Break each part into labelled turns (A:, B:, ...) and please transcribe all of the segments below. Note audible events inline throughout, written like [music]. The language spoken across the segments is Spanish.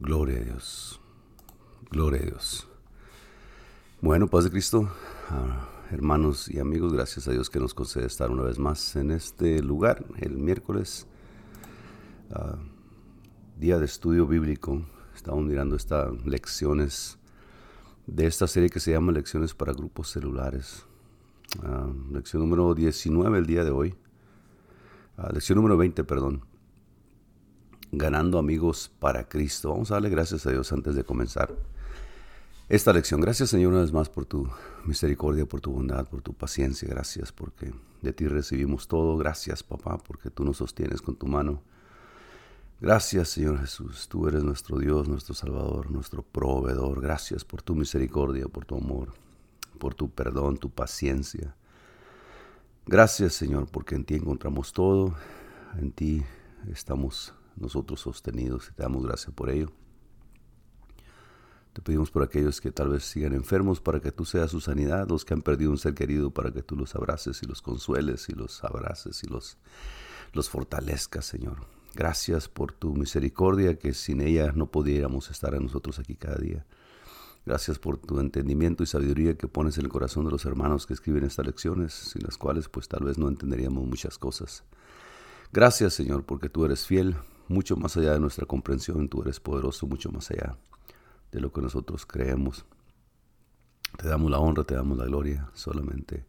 A: Gloria a Dios. Gloria a Dios. Bueno, paz de Cristo, ah, hermanos y amigos, gracias a Dios que nos concede estar una vez más en este lugar, el miércoles, ah, día de estudio bíblico. Estamos mirando estas lecciones de esta serie que se llama Lecciones para Grupos Celulares. Ah, lección número 19 el día de hoy. lección número 20, perdón ganando amigos para Cristo. Vamos a darle gracias a Dios antes de comenzar esta lección. Gracias Señor una vez más por tu misericordia, por tu bondad, por tu paciencia. Gracias porque de ti recibimos todo. Gracias papá porque tú nos sostienes con tu mano. Gracias Señor Jesús, tú eres nuestro Dios, nuestro Salvador, nuestro proveedor. Gracias por tu misericordia, por tu amor, por tu perdón, tu paciencia. Gracias Señor porque en ti encontramos todo, en ti estamos nosotros sostenidos y te damos gracias por ello. Te pedimos por aquellos que tal vez sigan enfermos para que tú seas su sanidad, los que han perdido un ser querido para que tú los abraces y los consueles y los abraces y los, los fortalezcas, Señor. Gracias por tu misericordia que sin ella no pudiéramos estar a nosotros aquí cada día. Gracias por tu entendimiento y sabiduría que pones en el corazón de los hermanos que escriben estas lecciones, sin las cuales pues tal vez no entenderíamos muchas cosas. Gracias Señor porque tú eres fiel, mucho más allá de nuestra comprensión, tú eres poderoso, mucho más allá de lo que nosotros creemos. Te damos la honra, te damos la gloria solamente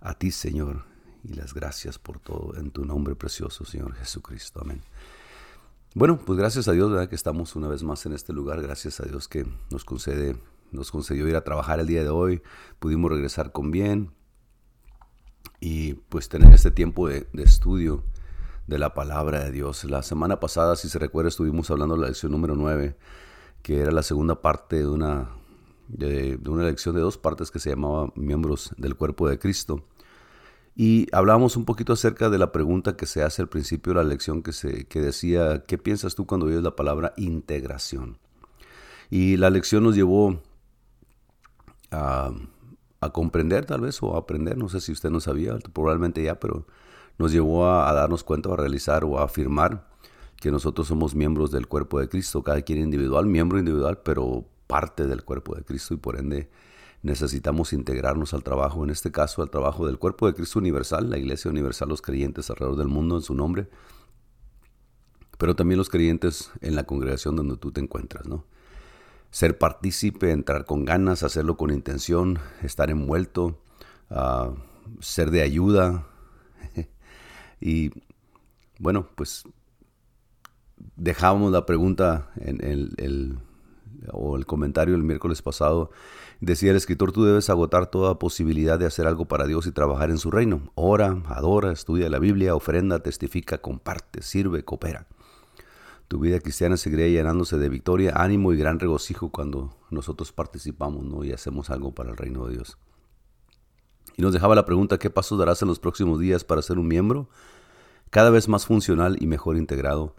A: a ti, Señor, y las gracias por todo en tu nombre precioso, Señor Jesucristo. Amén. Bueno, pues gracias a Dios. Que estamos una vez más en este lugar. Gracias a Dios que nos concede, nos concedió ir a trabajar el día de hoy. Pudimos regresar con bien y pues tener este tiempo de estudio de la palabra de Dios. La semana pasada, si se recuerda, estuvimos hablando de la lección número 9, que era la segunda parte de una, de, una lección de dos partes que se llamaba Miembros del Cuerpo de Cristo. Y hablábamos un poquito acerca de la pregunta que se hace al principio de la lección que, se, que decía, ¿qué piensas tú cuando oyes la palabra integración? Y la lección nos llevó a, a comprender tal vez o a aprender, no sé si usted no sabía, probablemente ya, pero nos llevó a, darnos cuenta, a realizar o a afirmar que nosotros somos miembros del cuerpo de Cristo, cada quien individual, miembro individual, pero parte del cuerpo de Cristo y por ende necesitamos integrarnos al trabajo, en este caso al trabajo del cuerpo de Cristo universal, la iglesia universal, los creyentes alrededor del mundo en su nombre, pero también los creyentes en la congregación donde tú te encuentras, ¿no? Ser partícipe, entrar con ganas, hacerlo con intención, estar envuelto, uh, ser de ayuda, y bueno, pues dejábamos la pregunta en el, o el comentario el miércoles pasado. Decía el escritor, tú debes agotar toda posibilidad de hacer algo para Dios y trabajar en su reino. Ora, adora, estudia la Biblia, ofrenda, testifica, comparte, sirve, coopera. Tu vida cristiana seguirá llenándose de victoria, ánimo y gran regocijo cuando nosotros participamos ¿no? y hacemos algo para el reino de Dios. Y nos dejaba la pregunta, ¿qué pasos darás en los próximos días para ser un miembro cada vez más funcional y mejor integrado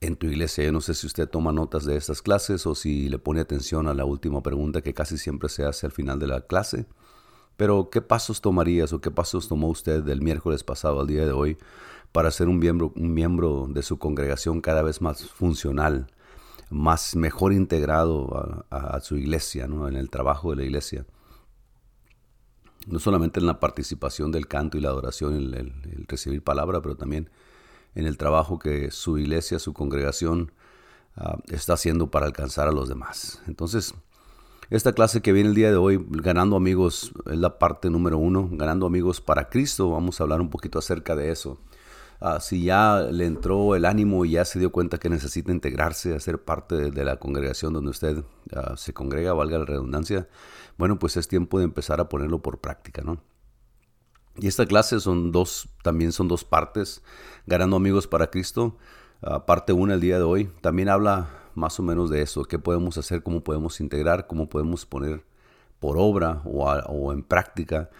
A: en tu iglesia? Yo no sé si usted toma notas de estas clases o si le pone atención a la última pregunta que casi siempre se hace al final de la clase. Pero, ¿qué pasos tomarías o qué pasos tomó usted del miércoles pasado al día de hoy para ser un miembro, un miembro de su congregación cada vez más funcional, más mejor integrado a, su iglesia, ¿no? en el trabajo de la iglesia? No solamente en la participación del canto y la adoración, el, el, recibir palabra, pero también en el trabajo que su iglesia, su congregación ah, está haciendo para alcanzar a los demás. Entonces, esta clase que viene el día de hoy, Ganando Amigos, es la parte número uno, Ganando Amigos para Cristo. Vamos a hablar un poquito acerca de eso. Ah, si ya le entró el ánimo y ya se dio cuenta que necesita integrarse, a ser parte de, la congregación donde usted ah, se congrega, valga la redundancia, bueno, pues es tiempo de empezar a ponerlo por práctica, ¿no? Y esta clase son dos, también son dos partes, ganando amigos para Cristo. Ah, parte una el día de hoy también habla más o menos de eso, qué podemos hacer, cómo podemos integrar, cómo podemos poner por obra o en práctica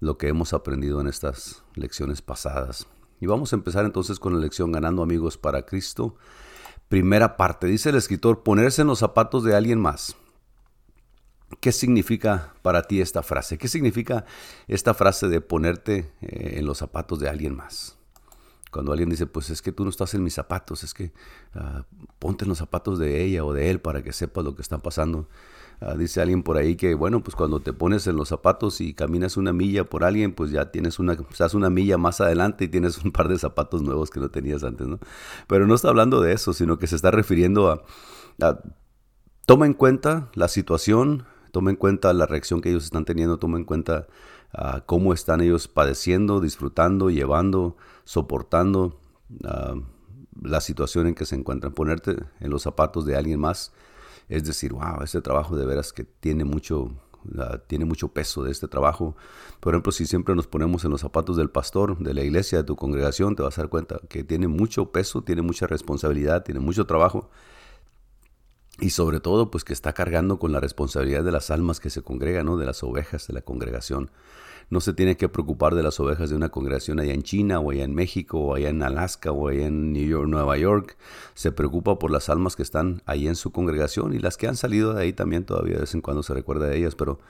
A: lo que hemos aprendido en estas lecciones pasadas. Y vamos a empezar entonces con la lección Ganando amigos para Cristo. Primera parte, dice el escritor, ponerse en los zapatos de alguien más. ¿Qué significa para ti esta frase? ¿Qué significa esta frase de ponerte eh, en los zapatos de alguien más? Cuando alguien dice, pues es que tú no estás en mis zapatos, es que ah, ponte en los zapatos de ella o de él para que sepas lo que está pasando. Ah, dice alguien por ahí que, bueno, pues cuando te pones en los zapatos y caminas una milla por alguien, pues ya tienes una, estás una milla más adelante y tienes un par de zapatos nuevos que no tenías antes, ¿no? Pero no está hablando de eso, sino que se está refiriendo a, toma en cuenta la situación, toma en cuenta la reacción que ellos están teniendo, toma en cuenta ah, cómo están ellos padeciendo, disfrutando, llevando, soportando ah, la situación en que se encuentran. Ponerte en los zapatos de alguien más es decir, wow, este trabajo de veras que tiene mucho, tiene mucho peso de este trabajo. Por ejemplo, si siempre nos ponemos en los zapatos del pastor, de la iglesia, de tu congregación, te vas a dar cuenta que tiene mucho peso, tiene mucha responsabilidad, tiene mucho trabajo. Y sobre todo, pues que está cargando con la responsabilidad de las almas que se congregan, ¿no? de las ovejas de la congregación no se tiene que preocupar de las ovejas de una congregación allá en China o allá en México o allá en Alaska o allá en New Nueva York. Se preocupa por las almas que están ahí en su congregación y las que han salido de ahí también todavía de vez en cuando se recuerda de ellas, pero,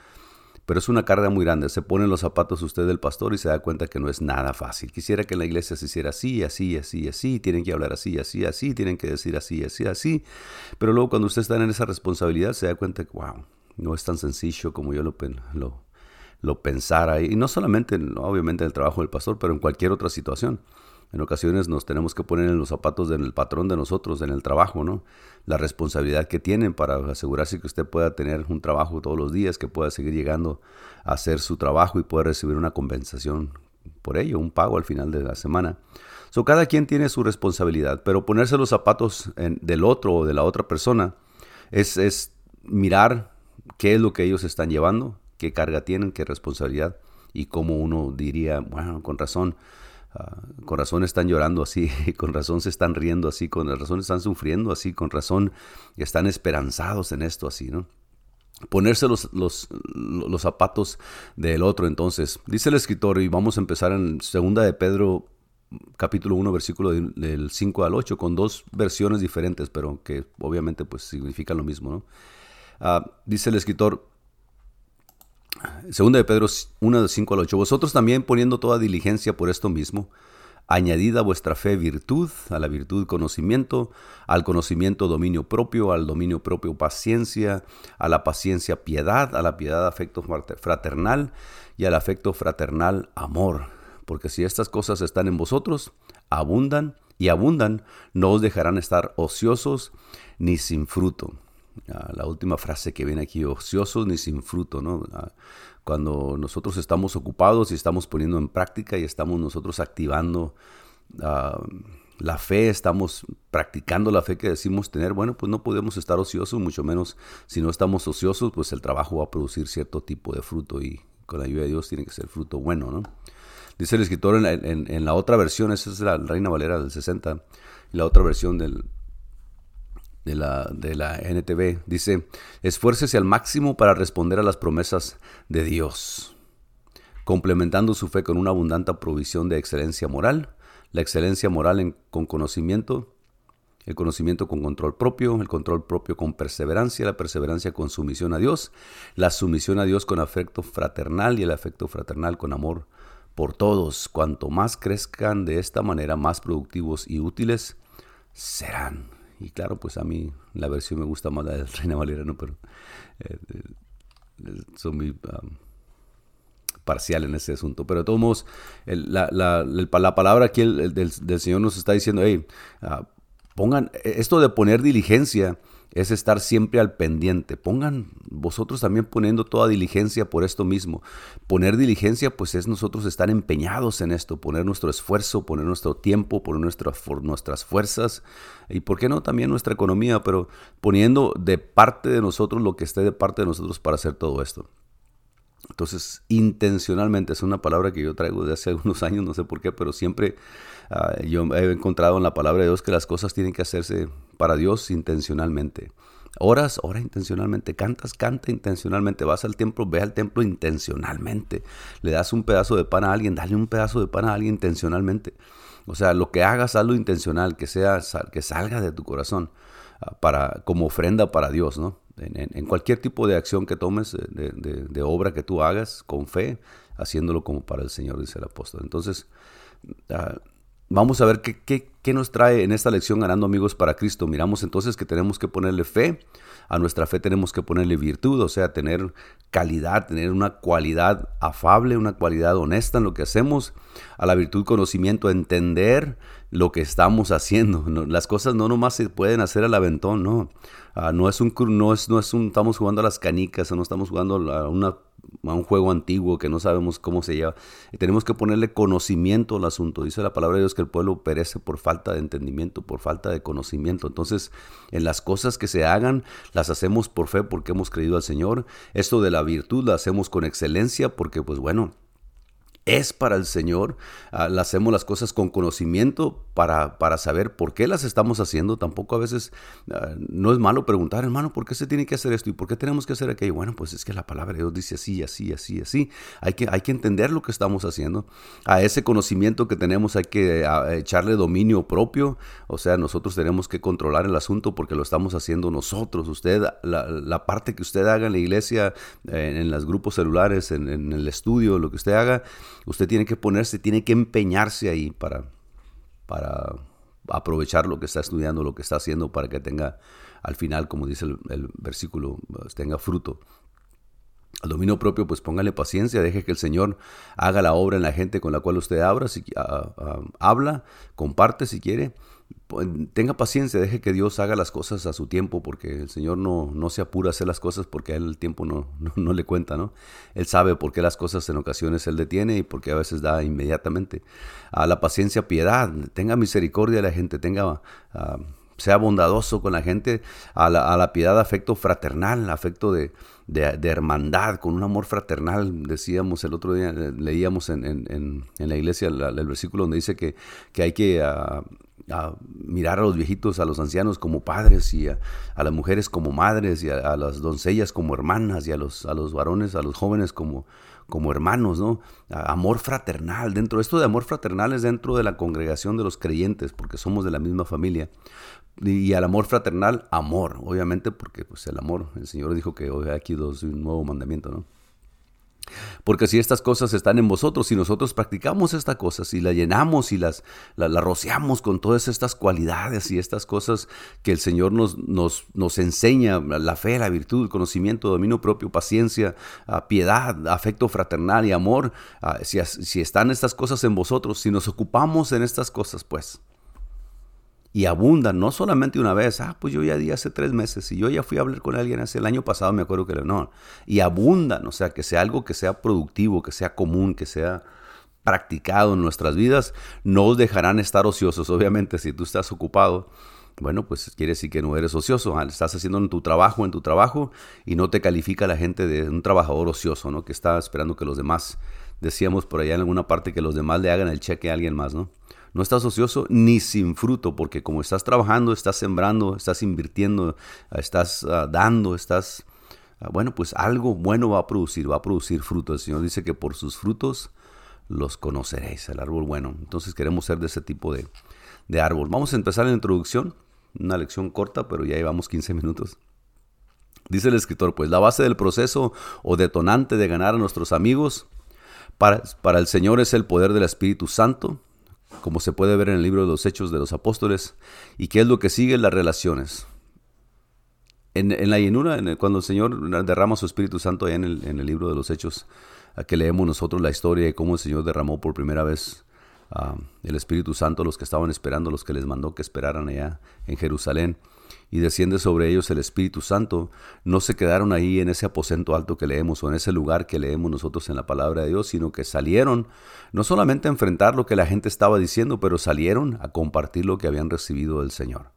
A: pero es una carga muy grande. Se pone los zapatos usted del pastor y se da cuenta que no es nada fácil. Quisiera que en la iglesia se hiciera así, así, así, así, tienen que hablar así, así, así, tienen que decir así, así, así. Pero luego cuando usted está en esa responsabilidad se da cuenta que, wow, no es tan sencillo como yo lo, lo, lo pensara. Y no solamente, obviamente, en el trabajo del pastor, pero en cualquier otra situación. En ocasiones nos tenemos que poner en los zapatos del patrón de nosotros, en el trabajo, ¿no? La responsabilidad que tienen para asegurarse que usted pueda tener un trabajo todos los días, que pueda seguir llegando a hacer su trabajo y pueda recibir una compensación por ello, un pago al final de la semana. So, cada quien tiene su responsabilidad, pero ponerse los zapatos del otro o de la otra persona es, es mirar qué es lo que ellos están llevando, qué carga tienen, qué responsabilidad y cómo uno diría, bueno, con razón, ah, con razón están llorando así, [laughs] con razón se están riendo así, con razón están sufriendo así, con razón están esperanzados en esto así, ¿no? Ponerse los, los, los zapatos del otro entonces. Dice el escritor, y vamos a empezar en segunda de Pedro capítulo 1, versículo del 5 al 8, con dos versiones diferentes, pero que obviamente pues significan lo mismo, ¿no? Ah, dice el escritor, Segunda de Pedro 1 de 5 al 8. Vosotros también poniendo toda diligencia por esto mismo, añadida a vuestra fe virtud, a la virtud conocimiento, al conocimiento dominio propio, al dominio propio paciencia, a la paciencia piedad, a la piedad afecto fraternal y al afecto fraternal amor. Porque si estas cosas están en vosotros, abundan y abundan, no os dejarán estar ociosos ni sin fruto la última frase que viene aquí, ociosos ni sin fruto, ¿no? Cuando nosotros estamos ocupados y estamos poniendo en práctica y estamos nosotros activando ah, la fe, estamos practicando la fe que decimos tener, bueno, pues no podemos estar ociosos, mucho menos si no estamos ociosos, pues el trabajo va a producir cierto tipo de fruto y con la ayuda de Dios tiene que ser fruto bueno, ¿no? Dice el escritor en la, en la otra versión, esa es la Reina Valera del 60, y la otra versión del, de la, de la NTV. Dice, esfuércese al máximo para responder a las promesas de Dios, complementando su fe con una abundante provisión de excelencia moral, la excelencia moral con conocimiento, el conocimiento con control propio, el control propio con perseverancia, la perseverancia con sumisión a Dios, la sumisión a Dios con afecto fraternal y el afecto fraternal con amor por todos. Cuanto más crezcan de esta manera, más productivos y útiles serán. Y claro, pues a mí la versión me gusta más la de Reina Valera, ¿no? Pero eh, eh, son muy parcial en ese asunto. Pero de todos modos, la, la, palabra aquí del, Señor nos está diciendo, hey, ah, pongan, esto de poner diligencia es estar siempre al pendiente. Pongan vosotros también poniendo toda diligencia por esto mismo. Poner diligencia pues es nosotros estar empeñados en esto, poner nuestro esfuerzo, poner nuestro tiempo, poner nuestras fuerzas y por qué no también nuestra economía, pero poniendo de parte de nosotros lo que esté de parte de nosotros para hacer todo esto. Entonces, intencionalmente, es una palabra que yo traigo de hace [laughs] algunos años, no sé por qué, pero siempre ah, yo he encontrado en la palabra de Dios que las cosas tienen que hacerse para Dios intencionalmente. Oras, ora intencionalmente. Cantas, canta intencionalmente. Vas al templo, ve al templo intencionalmente. Le das un pedazo de pan a alguien, dale un pedazo de pan a alguien intencionalmente. O sea, lo que hagas, hazlo intencional, que sea, que salga de tu corazón ah, para, como ofrenda para Dios, ¿no? En, cualquier tipo de acción que tomes, de, obra que tú hagas con fe, haciéndolo como para el Señor, dice el apóstol. Entonces, ah, vamos a ver qué, qué, qué, nos trae en esta lección ganando amigos para Cristo. Miramos entonces que tenemos que ponerle fe, a nuestra fe tenemos que ponerle virtud, o sea, tener calidad, tener una cualidad afable, una cualidad honesta en lo que hacemos, a la virtud conocimiento, entender lo que estamos haciendo. las cosas no nomás se pueden hacer al aventón, no. Ah, no es un no es, no es un estamos jugando a las canicas, no estamos jugando a una a un juego antiguo que no sabemos cómo se lleva. Y tenemos que ponerle conocimiento al asunto. Dice la palabra de Dios que el pueblo perece por falta de entendimiento, por falta de conocimiento. Entonces, en las cosas que se hagan, las hacemos por fe porque hemos creído al Señor. Esto de la virtud la hacemos con excelencia porque, pues bueno, es para el Señor. Ah, hacemos las cosas con conocimiento para, para, saber por qué las estamos haciendo. Tampoco a veces ah, no es malo preguntar, hermano, ¿por qué se tiene que hacer esto y por qué tenemos que hacer aquello? Bueno, pues es que la palabra de Dios dice así, así, así, así. Hay que, hay que entender lo que estamos haciendo. A ese conocimiento que tenemos hay que ah, echarle dominio propio. O sea, nosotros tenemos que controlar el asunto porque lo estamos haciendo nosotros. Usted, la, parte que usted haga en la iglesia, en, los grupos celulares, en el estudio, lo que usted haga, Usted tiene que ponerse, tiene que empeñarse ahí para, para aprovechar lo que está estudiando, lo que está haciendo, para que tenga al final, como dice el, versículo, tenga fruto. Al dominio propio, pues póngale paciencia, deje que el Señor haga la obra en la gente con la cual usted abra, si, habla, comparte si quiere, tenga paciencia, deje que Dios haga las cosas a su tiempo, porque el Señor no, no se apura a hacer las cosas porque a Él el tiempo no, [laughs] no, le cuenta, ¿no? Él sabe por qué las cosas en ocasiones Él detiene y por qué a veces da inmediatamente. A la paciencia, piedad, tenga misericordia de la gente, tenga... Ah, sea bondadoso con la gente, a la, a la piedad, afecto fraternal, afecto de, de, hermandad, con un amor fraternal. Decíamos el otro día, leíamos en, en, en la iglesia el, versículo donde dice que, que hay que ah, a mirar a los viejitos, a los ancianos como padres y a, las mujeres como madres y a, las doncellas como hermanas y a los, a los varones, a los jóvenes como, como hermanos, ¿no? Amor fraternal. Dentro de esto de amor fraternal es dentro de la congregación de los creyentes, porque somos de la misma familia. Y, al amor fraternal, amor, obviamente, porque pues el amor, el Señor dijo que hoy aquí dos, un nuevo mandamiento, ¿no? Porque si estas cosas están en vosotros, si nosotros practicamos estas cosas y las llenamos y las, las, rociamos con todas estas cualidades y estas cosas que el Señor nos, nos, nos enseña, la fe, la virtud, el conocimiento, dominio propio, paciencia, ah, piedad, afecto fraternal y amor, ah, si, si están estas cosas en vosotros, si nos ocupamos en estas cosas, pues y abundan, no solamente una vez, ah, pues yo ya di hace tres meses y yo ya fui a hablar con alguien hace el año pasado, me acuerdo que no, y abundan, o sea, que sea algo que sea productivo, que sea común, que sea practicado en nuestras vidas, no os dejarán estar ociosos, obviamente, si tú estás ocupado. Bueno, pues quiere decir que no eres ocioso, ah, estás haciendo en tu trabajo, en tu trabajo, y no te califica la gente de un trabajador ocioso, ¿no? Que está esperando que los demás, decíamos por allá en alguna parte, que los demás le hagan el cheque a alguien más, ¿no? No estás ocioso ni sin fruto, porque como estás trabajando, estás sembrando, estás invirtiendo, estás ah, dando, estás... Ah, bueno, pues algo bueno va a producir, va a producir fruto. El Señor dice que por sus frutos los conoceréis, el árbol bueno. Entonces queremos ser de ese tipo de, de árbol. Vamos a empezar la introducción, una lección corta, pero ya llevamos 15 minutos. Dice el escritor, pues la base del proceso o detonante de ganar a nuestros amigos para, para el Señor es el poder del Espíritu Santo, como se puede ver en el libro de los Hechos de los Apóstoles, y qué es lo que sigue las relaciones. En, la llenura, cuando el Señor derrama su Espíritu Santo allá en el, libro de los Hechos, que leemos nosotros la historia de cómo el Señor derramó por primera vez ah, el Espíritu Santo a los que estaban esperando, los que les mandó que esperaran allá en Jerusalén y desciende sobre ellos el Espíritu Santo, no se quedaron ahí en ese aposento alto que leemos o en ese lugar que leemos nosotros en la palabra de Dios, sino que salieron no solamente a enfrentar lo que la gente estaba diciendo, pero salieron a compartir lo que habían recibido del Señor.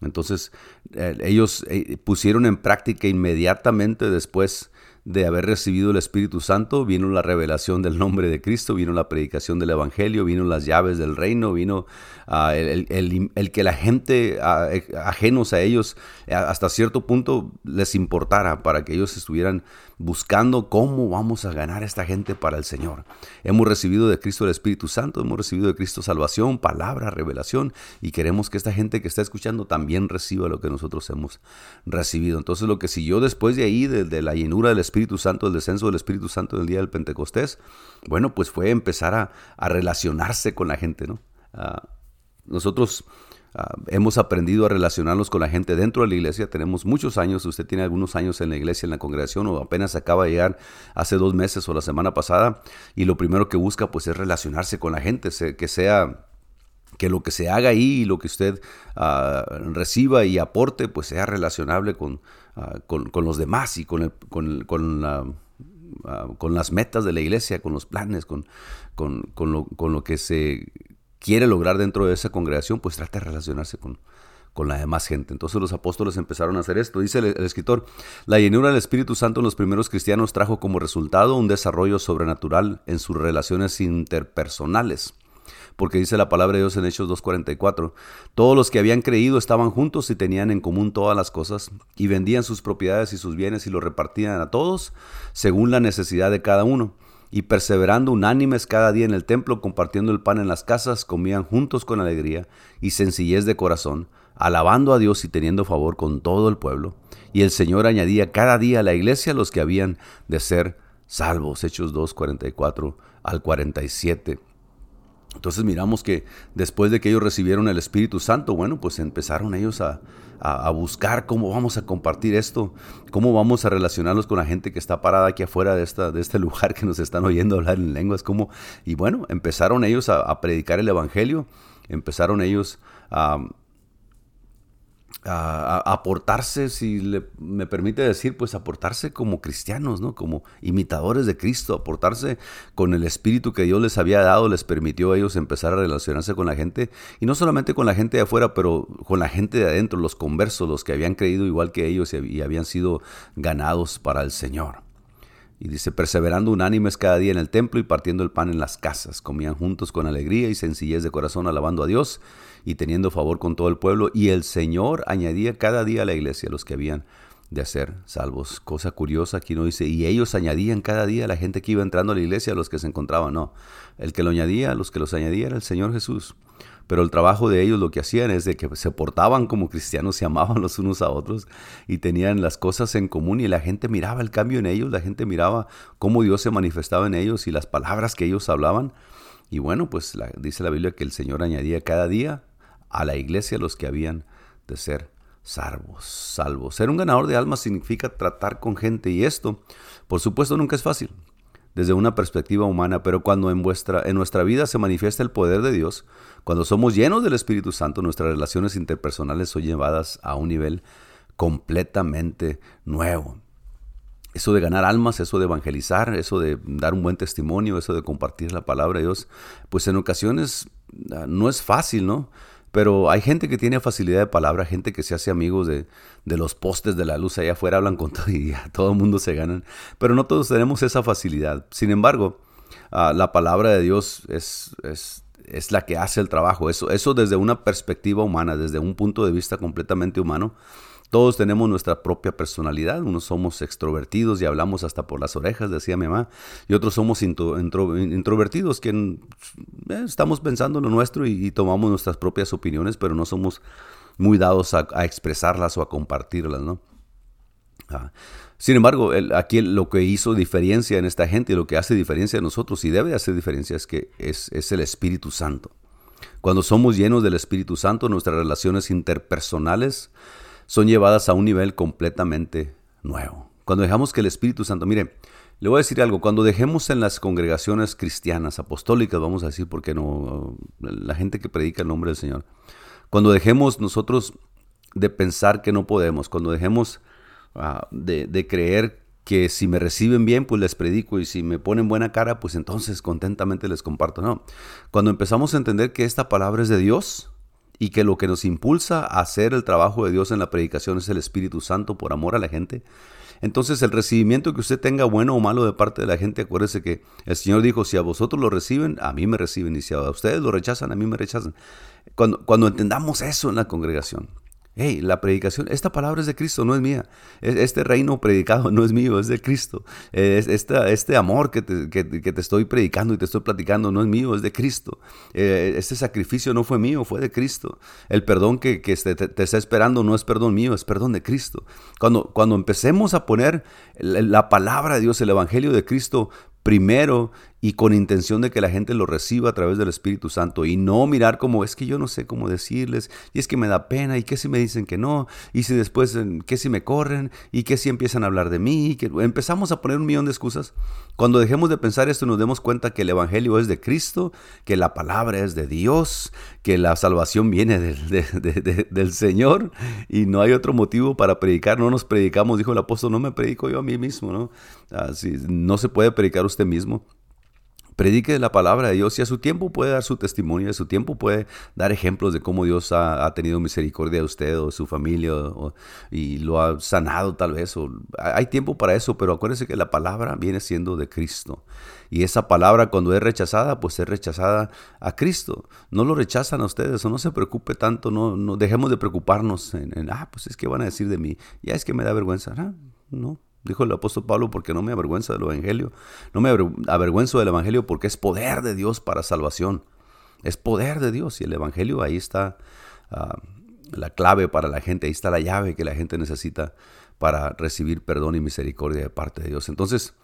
A: Entonces eh, ellos eh, pusieron en práctica inmediatamente después de haber recibido el Espíritu Santo, vino la revelación del nombre de Cristo, vino la predicación del Evangelio, vino las llaves del reino, vino ah, el, que la gente ah, eh, ajenos a ellos hasta cierto punto les importara para que ellos estuvieran buscando cómo vamos a ganar a esta gente para el Señor. Hemos recibido de Cristo el Espíritu Santo, hemos recibido de Cristo salvación, palabra, revelación, y queremos que esta gente que está escuchando también reciba lo que nosotros hemos recibido. Entonces lo que siguió después de ahí, de, la llenura del Espíritu Santo, el descenso del Espíritu Santo del día del Pentecostés, bueno, pues fue empezar a, a relacionarse con la gente, ¿no? Ah, nosotros ah, hemos aprendido a relacionarnos con la gente dentro de la iglesia. Tenemos muchos años. Usted tiene algunos años en la iglesia, en la congregación, o apenas acaba de llegar hace dos meses o la semana pasada. Y lo primero que busca, pues, es relacionarse con la gente, que sea que lo que se haga ahí y lo que usted ah, reciba y aporte, pues sea relacionable con, con, los demás y con, el, con, con, la, con, las metas de la iglesia, con los planes, con, con, lo, con lo que se quiere lograr dentro de esa congregación, pues trata de relacionarse con, con la demás gente. Entonces los apóstoles empezaron a hacer esto. Dice el, el, escritor, la llenura del Espíritu Santo en los primeros cristianos trajo como resultado un desarrollo sobrenatural en sus relaciones interpersonales. Porque dice la palabra de Dios en Hechos 2.44, todos los que habían creído estaban juntos y tenían en común todas las cosas, y vendían sus propiedades y sus bienes y los repartían a todos según la necesidad de cada uno y perseverando unánimes cada día en el templo, compartiendo el pan en las casas, comían juntos con alegría y sencillez de corazón, alabando a Dios y teniendo favor con todo el pueblo. Y el Señor añadía cada día a la iglesia los que habían de ser salvos. Hechos 2, 44 al 47. Entonces miramos que después de que ellos recibieron el Espíritu Santo, bueno, pues empezaron ellos a, a, buscar cómo vamos a compartir esto, cómo vamos a relacionarnos con la gente que está parada aquí afuera de, esta, de este [laughs] lugar que nos están oyendo hablar en lenguas, cómo, y bueno, empezaron ellos a predicar el Evangelio, empezaron ellos a a, aportarse, si me permite decir, pues aportarse como cristianos, ¿no? Como imitadores de Cristo, aportarse con el espíritu que Dios les había dado, les permitió a ellos empezar a relacionarse con la gente, y no solamente con la gente de afuera, pero con la gente de adentro, los conversos, los que habían creído igual que ellos y habían sido ganados para el Señor. Y dice, perseverando unánimes cada día en el templo y partiendo el pan en las casas, comían juntos con alegría y sencillez de corazón, alabando a Dios y teniendo favor con todo el pueblo. Y el Señor añadía cada día a la iglesia los que habían de ser salvos. Cosa curiosa, aquí no dice, y ellos añadían cada día a la gente que iba entrando a la iglesia, a los que se encontraban. No, el que lo añadía, los que los añadía era el Señor Jesús. Pero el trabajo de ellos lo que hacían es de que se portaban como cristianos, [laughs] se amaban los unos a otros y tenían las cosas en común y la gente miraba el cambio en ellos, la gente miraba cómo Dios se manifestaba en ellos y las palabras que ellos hablaban. Y bueno, pues dice la Biblia que el Señor añadía cada día a la iglesia los que habían de ser salvos, salvos. Ser un ganador de almas significa tratar con gente y esto, por supuesto, nunca es fácil desde una perspectiva humana, pero cuando en, en nuestra vida se manifiesta el poder de Dios, cuando somos llenos del Espíritu Santo, nuestras relaciones interpersonales son llevadas a un nivel completamente nuevo. Eso de ganar almas, eso de evangelizar, eso de dar un buen testimonio, eso de compartir la palabra de Dios, pues en ocasiones ah, no es fácil, ¿no? Pero hay gente que tiene facilidad de palabra, gente que se hace amigos de, los postes de la luz allá afuera, hablan con [laughs] todo y todo el mundo se ganan. Pero no todos tenemos esa facilidad. Sin embargo, ah, la palabra de Dios es, es, es, la que hace el trabajo. Eso, eso desde una perspectiva humana, desde un punto de vista completamente humano. Todos tenemos nuestra propia personalidad, unos somos extrovertidos y hablamos hasta por las orejas, decía mi mamá, y otros somos introvertidos, que eh, estamos pensando en lo nuestro y, tomamos nuestras propias opiniones, pero no somos muy dados a, expresarlas o a compartirlas, ¿no? Ah, sin embargo, aquí lo que hizo diferencia en esta gente y lo que hace diferencia en nosotros y debe hacer diferencia es que es, es el Espíritu Santo. Cuando somos llenos del Espíritu Santo, nuestras relaciones interpersonales son llevadas a un nivel completamente nuevo. Cuando dejamos que el Espíritu Santo, mire, le voy a decir algo, cuando dejemos en las congregaciones cristianas, apostólicas, vamos a decir, porque no, la gente que predica el nombre del Señor, cuando dejemos nosotros de pensar que no podemos, cuando dejemos ah, de, de creer que si me reciben bien, pues les predico y si me ponen buena cara, pues entonces contentamente les comparto. No, cuando empezamos a entender que esta palabra es de Dios, y que lo que nos impulsa a hacer el trabajo de Dios en la predicación es el Espíritu Santo por amor a la gente. Entonces el recibimiento que usted tenga bueno o malo de parte de la gente, acuérdese que el Señor dijo, si a vosotros lo reciben, a mí me reciben, y si a ustedes lo rechazan, a mí me rechazan. Cuando, cuando entendamos eso en la congregación, Hey, la predicación, esta palabra es de Cristo, no es mía. Este reino predicado no es mío, es de Cristo. este amor que te, estoy predicando y te estoy platicando no es mío, es de Cristo. Eh, este sacrificio no fue mío, fue de Cristo. El perdón que, te, te, está esperando no es perdón mío, es perdón de Cristo. Cuando, cuando empecemos a poner la palabra de Dios, el Evangelio de Cristo primero y con intención de que la gente lo reciba a través del Espíritu Santo y no mirar como es que yo no sé cómo decirles y es que me da pena y que si me dicen que no y si después que si me corren y que si empiezan a hablar de mí y que empezamos a poner un millón de excusas. Cuando dejemos de pensar esto nos demos cuenta que el Evangelio es de Cristo, que la palabra es de Dios, que la salvación viene del, del Señor y no hay otro motivo para predicar. No nos predicamos, dijo el apóstol, no me predico yo a mí mismo, ¿no? Así, no se puede predicar usted mismo predique la palabra de Dios y a su tiempo puede dar su testimonio, a su tiempo puede dar ejemplos de cómo Dios ha, tenido misericordia de usted o su familia y lo ha sanado tal vez. O, hay tiempo para eso, pero acuérdese que la palabra viene siendo de Cristo. Y esa palabra cuando es rechazada, pues es rechazada a Cristo. No lo rechazan a ustedes o no se preocupe tanto, no, no dejemos de preocuparnos en, ah, pues es que van a decir de mí, ya es que me da vergüenza. Ah, no, dijo el apóstol Pablo, porque no me avergüenza del Evangelio. No me avergüenzo del Evangelio porque es poder de Dios para salvación. Es poder de Dios y el Evangelio ahí está ah, la clave para la gente, ahí está la llave que la gente necesita para recibir perdón y misericordia de parte de Dios. Entonces,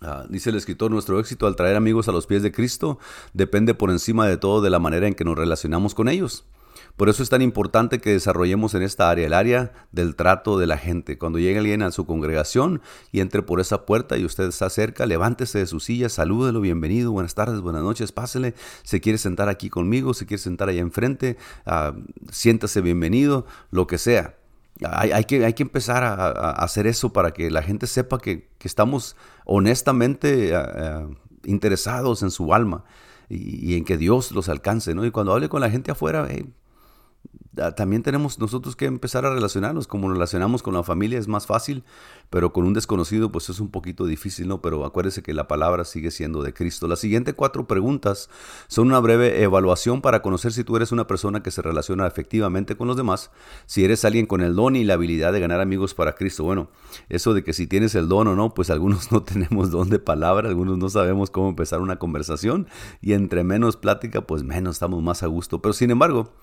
A: ah, dice el escritor, nuestro éxito al traer amigos a los pies de Cristo depende por encima de todo de la manera en que nos relacionamos con ellos. Por eso es tan importante que desarrollemos en esta área, el área del trato de la gente. Cuando llegue alguien a su congregación y entre por esa puerta y usted está cerca, levántese de su silla, salúdelo, bienvenido, buenas tardes, buenas noches, pásele. Se quiere sentar aquí conmigo, se quiere sentar allá enfrente, uh, siéntase bienvenido, lo que sea. Hay, que, hay que, empezar a, hacer eso para que la gente sepa que, estamos honestamente ah, ah, interesados en su alma y, en que Dios los alcance, ¿no? Y cuando hable con la gente afuera, también tenemos nosotros que empezar a relacionarnos. Como relacionamos con la familia es más fácil, pero con un desconocido pues es un poquito difícil, ¿no? Pero acuérdese que la palabra sigue siendo de Cristo. Las siguientes cuatro preguntas son una breve evaluación para conocer si tú eres una persona que se relaciona efectivamente con los demás, si eres alguien con el don y la habilidad de ganar amigos para Cristo. Bueno, eso de que si tienes el don o no, pues algunos [laughs] no tenemos don de palabra, algunos no sabemos cómo empezar una conversación y entre menos plática, pues menos estamos más a gusto. Pero sin embargo,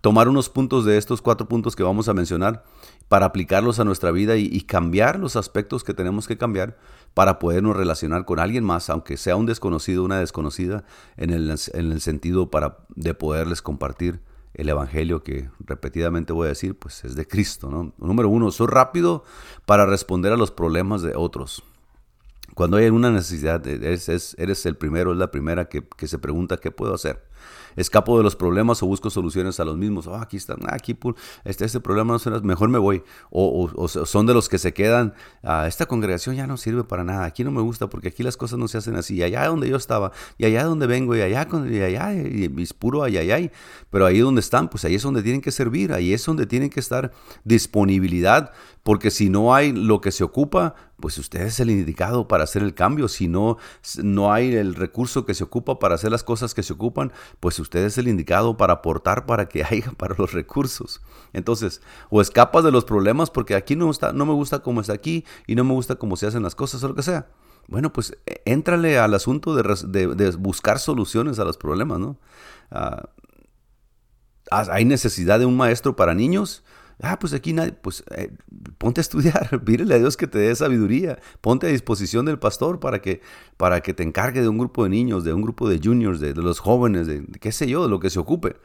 A: tomar unos puntos de estos cuatro puntos que vamos a mencionar para aplicarlos a nuestra vida y, cambiar los aspectos que tenemos que cambiar para podernos relacionar con alguien más, aunque sea un desconocido, una desconocida, en el, en el sentido para, de poderles compartir el evangelio que repetidamente voy a decir, pues es de Cristo. Número uno, soy rápido para responder a los problemas de otros. Cuando hay una necesidad, eres, eres el primero, es la primera que, que se pregunta qué puedo hacer escapo de los problemas o busco soluciones a los mismos. Oh, aquí está, aquí este, este problema no suena, mejor me voy. O, son de los que se quedan, ah, esta congregación ya no sirve para nada, aquí no me gusta porque aquí las cosas no se hacen así. Y allá donde yo estaba, y allá donde vengo, y allá, y allá, y puro allá. Pero ahí donde están, pues ahí es donde tienen que servir, ahí es donde tienen que estar disponibilidad, porque si no hay lo que se ocupa, pues usted es el indicado para hacer el cambio. Si no, no hay el recurso que se ocupa para hacer las cosas que se ocupan, pues usted es el indicado para aportar para que [laughs] haya para los recursos. Entonces, o escapas de los problemas porque aquí no, no me gusta cómo está aquí y no me gusta cómo se hacen las cosas o lo que sea. Bueno, pues e, éntrale al asunto de, buscar soluciones a los problemas, ¿no? Ah, ¿Hay necesidad de un maestro para niños? Ah, pues aquí nadie, pues eh, ponte a estudiar, [laughs] pídele a Dios que te dé sabiduría, ponte a disposición del pastor para que, para que te encargue de un grupo de niños, de un grupo de juniors, de, los jóvenes, de, qué sé yo, de lo que se ocupe.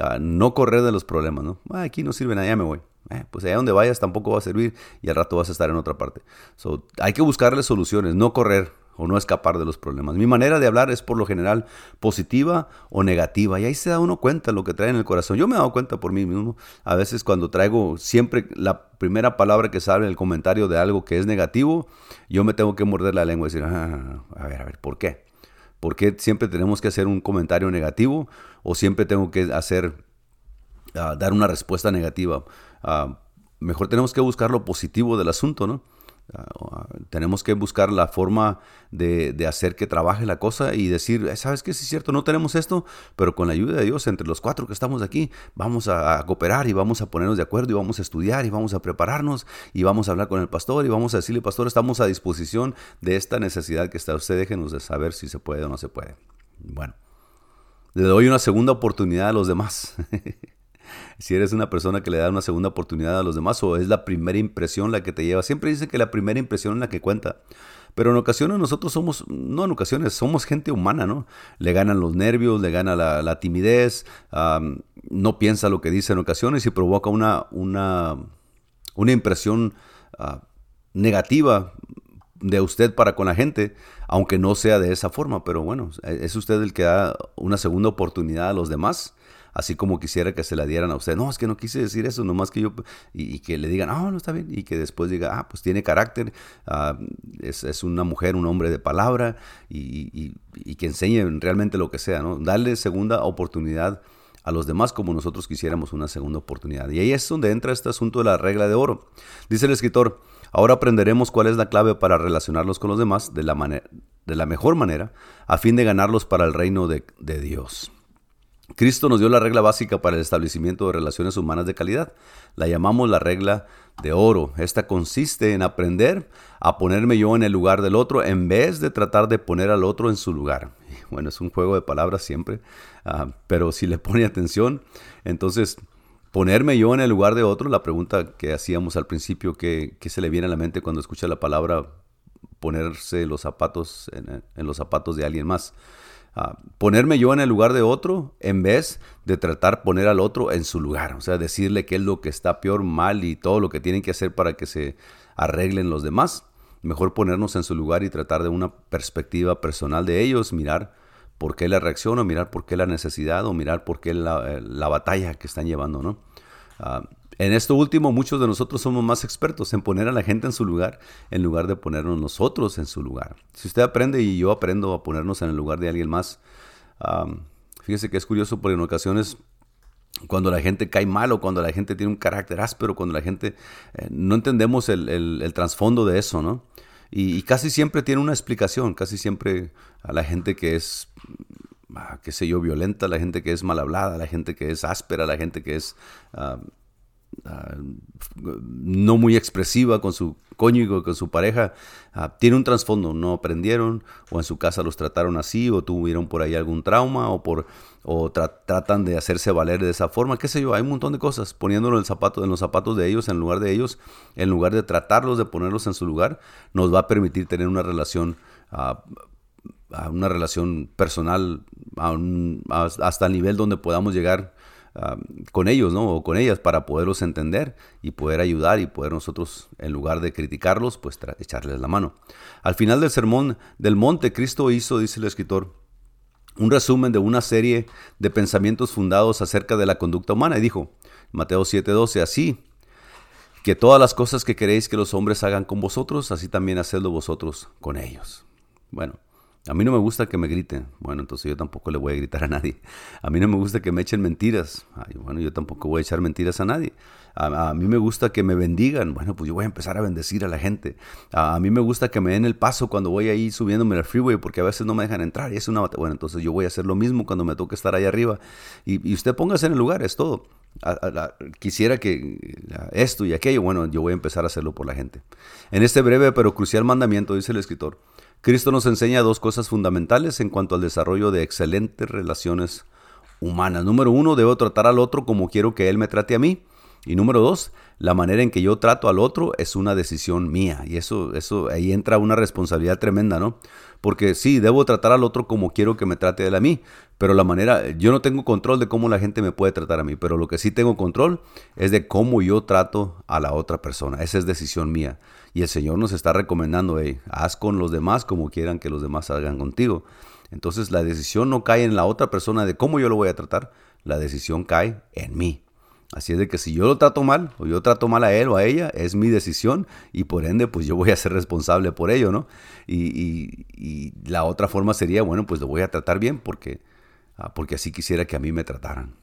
A: Ah, no correr de los problemas, ¿no? Ah, aquí no sirve nada, ya me voy. Eh, pues allá donde vayas tampoco va a servir y al rato vas a estar en otra parte. So, hay que buscarle soluciones, no correr o no escapar de los problemas. Mi manera de hablar es por lo general positiva o negativa y ahí se da uno cuenta lo que trae en el corazón. Yo me he dado cuenta por mí mismo. A veces cuando traigo siempre la primera palabra que sale en el comentario de algo que es negativo, yo me tengo que morder la lengua y decir, ah, a ver, a ver, ¿por qué? ¿Por qué siempre tenemos que hacer un comentario negativo o siempre tengo que hacer, ah, dar una respuesta negativa? Ah, mejor tenemos que buscar lo positivo del asunto, ¿no? Ah, tenemos que buscar la forma de, hacer que trabaje la cosa y decir, eh, ¿sabes qué? Sí es cierto, no tenemos esto, pero con la ayuda de Dios, entre los cuatro que estamos aquí, vamos a, cooperar y vamos a ponernos de acuerdo y vamos a estudiar y vamos a prepararnos y vamos a hablar con el pastor y vamos a decirle, pastor, estamos a disposición de esta necesidad que está usted, déjenos de saber si se puede o no se puede. Bueno, le doy una segunda oportunidad a los demás. [laughs] si eres una persona que le da una segunda oportunidad a los demás o es la primera impresión la que te lleva. Siempre dicen que la primera impresión es la que cuenta. Pero en ocasiones nosotros somos, no en ocasiones, somos gente humana, ¿no? Le ganan los nervios, le gana la, timidez, no piensa lo que dice en ocasiones y provoca una, una, una impresión ah, negativa de usted para con la gente, aunque no sea de esa forma. Pero bueno, es usted el que da una segunda oportunidad a los demás así como quisiera que se la dieran a usted. No, es que no quise decir eso, nomás que yo, y, que le digan, ah, no, está bien, y que después diga, ah, pues tiene carácter, ah, es, una mujer, un hombre de palabra, y, que enseñe realmente lo que sea, ¿no? Darle segunda oportunidad a los demás como nosotros quisiéramos una segunda oportunidad. Y ahí es donde entra este asunto de la regla de oro. Dice el escritor, ahora aprenderemos cuál es la clave para relacionarlos con los demás de la, de la mejor manera, a fin de ganarlos para el reino de Dios. Cristo nos dio la regla básica para el establecimiento de relaciones humanas de calidad. La llamamos la regla de oro. Esta consiste en aprender a ponerme yo en el lugar del otro en vez de tratar de poner al otro en su lugar. Bueno, es un juego de palabras siempre, ah, pero si le pone atención, entonces ponerme yo en el lugar de otro, la pregunta que hacíamos al principio, ¿qué, se le viene a la mente cuando escucha la palabra ponerse los zapatos en los zapatos de alguien más? Ponerme yo en el lugar de otro en vez de tratar poner al otro en su lugar. O sea, decirle qué es lo que está peor, mal y todo lo que tienen que hacer para que se arreglen los demás. Mejor ponernos en su lugar y tratar de una perspectiva personal de ellos, mirar por qué la reacción o mirar por qué la necesidad o mirar por qué la, la batalla que están llevando, ¿no? Ah, en esto último, muchos de nosotros somos más expertos en poner a la gente en su lugar en lugar de ponernos nosotros en su lugar. Si usted aprende y yo aprendo a ponernos en el lugar de alguien más, fíjese que es curioso porque en ocasiones cuando la gente cae mal o cuando la gente tiene un carácter áspero, cuando la gente eh, no entendemos el, trasfondo de eso, ¿no? Y, casi siempre tiene una explicación, casi siempre a la gente que es, ah, qué sé yo, violenta, la gente que es mal hablada, la gente que es áspera, la gente que es Ah, no muy expresiva con su cónyuge, con su pareja, ah, tiene un trasfondo, no aprendieron o en su casa los trataron así o tuvieron por ahí algún trauma o, por, o tratan de hacerse valer de esa forma, qué sé yo, hay un montón de cosas, poniéndolo en, el zapato, en los zapatos de ellos, en lugar de ellos, en lugar de tratarlos, de ponerlos en su lugar, nos va a permitir tener una relación ah, una relación personal hasta el nivel donde podamos llegar con ellos, ¿no? O con ellas para poderlos entender y poder ayudar y poder nosotros, en lugar de criticarlos, pues echarles la mano. Al final del sermón del monte, Cristo hizo, dice el escritor, un resumen de una serie de pensamientos fundados acerca de la conducta humana y dijo, Mateo 7:12, así que todas las cosas que queréis que los hombres hagan con vosotros, así también hacedlo vosotros con ellos. Bueno, a mí no me gusta que me griten. Bueno, entonces yo tampoco le voy a gritar a nadie. A mí no me gusta que me echen mentiras. bueno, yo tampoco voy a echar mentiras a nadie. A, mí me gusta que me bendigan. Bueno, pues yo voy a empezar a bendecir a la gente. A, mí me gusta que me den el paso cuando voy ahí subiéndome al freeway porque a veces no me dejan entrar y es una Bueno, entonces yo voy a hacer lo mismo cuando me toque estar ahí arriba. Y, y usted póngase en el lugar, es todo. quisiera que esto y aquello, bueno, yo voy a empezar a hacerlo por la gente. En este breve pero crucial mandamiento, dice el escritor, Cristo nos enseña dos cosas fundamentales en cuanto al desarrollo de excelentes relaciones humanas. Número uno, debo tratar al otro como quiero que él me trate a mí. Y número dos, la manera en que yo trato al otro es una decisión mía. Y eso, eso, ahí entra una responsabilidad tremenda, ¿no? Porque sí, debo tratar al otro como quiero que me trate él a mí. Pero la manera, yo no tengo control de cómo la gente me puede tratar a mí. Pero lo que sí tengo control es de cómo yo trato a la otra persona. Esa es decisión mía. Y el Señor nos está recomendando, hey, haz con los demás como quieran que los demás hagan contigo. Entonces la decisión no cae en la otra persona de cómo yo lo voy a tratar, la decisión cae en mí. Así es de que si yo lo trato mal o yo trato mal a él o a ella, es mi decisión y por ende pues yo voy a ser responsable por ello, ¿no? Y, la otra forma sería, bueno, pues lo voy a tratar bien porque, ah, porque así quisiera que a mí me trataran.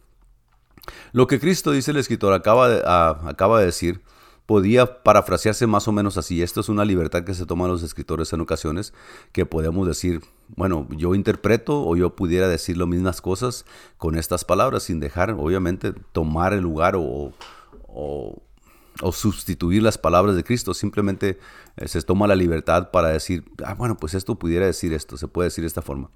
A: Lo que Cristo, dice el escritor, acaba ah, acaba de decir, podía parafrasearse más o menos así. Esto es una libertad que se toman los escritores en ocasiones, que podemos decir, bueno, yo interpreto o yo pudiera decir las mismas cosas con estas palabras, sin dejar, obviamente, tomar el lugar o, o, sustituir las palabras de Cristo. Simplemente eh, se toma la libertad para decir, ah, bueno, pues esto pudiera decir esto, se puede decir de esta forma.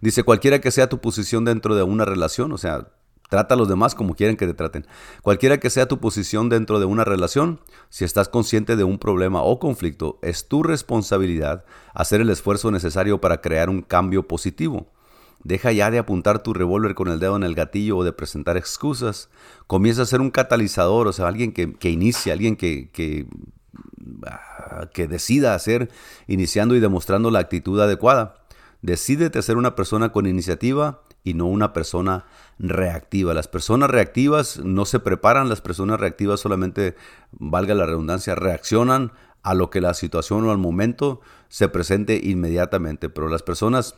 A: Dice, cualquiera que sea tu posición dentro de una relación, o sea, Trata a los demás como quieren que te traten. Cualquiera que sea tu posición dentro de una relación, si estás consciente de un problema o conflicto, es tu responsabilidad hacer el esfuerzo necesario para crear un cambio positivo. Deja ya de apuntar tu revólver con el dedo en el gatillo o de presentar excusas. Comienza a ser un catalizador, o sea, alguien que, que inicia, alguien que, que, ah, que decida hacer, iniciando y demostrando la actitud adecuada. Decídete ser una persona con iniciativa y no una persona reactiva. Las personas reactivas no se preparan, las personas reactivas solamente, valga la redundancia, reaccionan a lo que la situación o al momento se presente inmediatamente. Pero las personas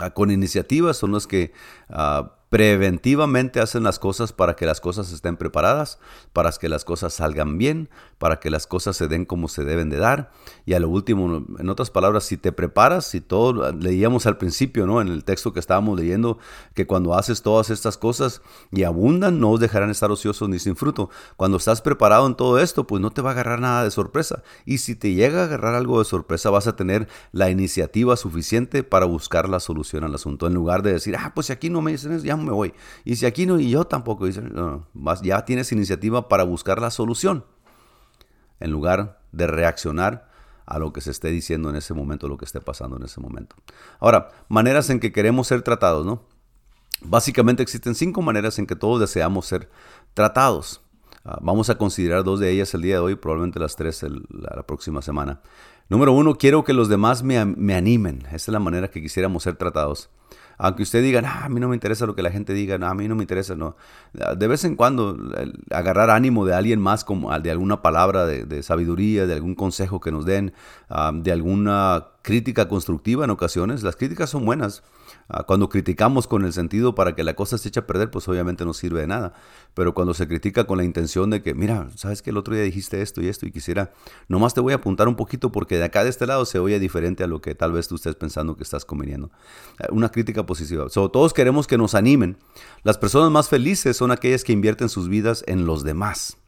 A: ah, con iniciativas son las que ah, preventivamente hacen las cosas para que las cosas estén preparadas, para que las cosas salgan bien, para que las cosas se den como se deben de dar. Y a lo último, en otras palabras, si te preparas, si todo, leíamos al principio, ¿no? En el texto que estábamos leyendo, que cuando haces todas estas cosas y abundan, no os dejarán estar ociosos ni sin fruto. Cuando estás preparado en todo esto, pues no te va a agarrar nada de sorpresa. Y si te llega a agarrar algo de sorpresa, vas a tener la iniciativa suficiente para buscar la solución al asunto. En lugar de decir, ah, pues aquí no me dicen eso, ya me voy. Y si aquí no, y yo tampoco, ya tienes iniciativa para buscar la solución, en lugar de reaccionar a lo que se esté diciendo en ese momento, lo que esté pasando en ese momento. Ahora, maneras en que queremos ser tratados, ¿no? Básicamente existen cinco maneras en que todos deseamos ser tratados. Ah, vamos a considerar dos de ellas el día de hoy, probablemente las tres la, próxima semana. Número uno, quiero que los demás me, me animen. Esa es la manera que quisiéramos ser tratados. Aunque usted diga, a mí no me interesa lo que la gente diga, a mí no me interesa, no. De vez en cuando agarrar ánimo de alguien más, como de alguna palabra de, sabiduría, de algún consejo que nos den, de alguna crítica constructiva en ocasiones. Las críticas son buenas. Ah, cuando criticamos con el sentido para que la cosa se eche a perder, pues obviamente no sirve de nada. Pero cuando se critica con la intención de que, mira, sabes que el otro día dijiste esto y esto y quisiera, nomás te voy a apuntar un poquito porque de acá de este lado se oye diferente a lo que tal vez tú estés pensando que estás conveniendo. Ah, una crítica positiva. todos queremos que nos animen. Las personas más felices son aquellas que invierten sus vidas en los demás.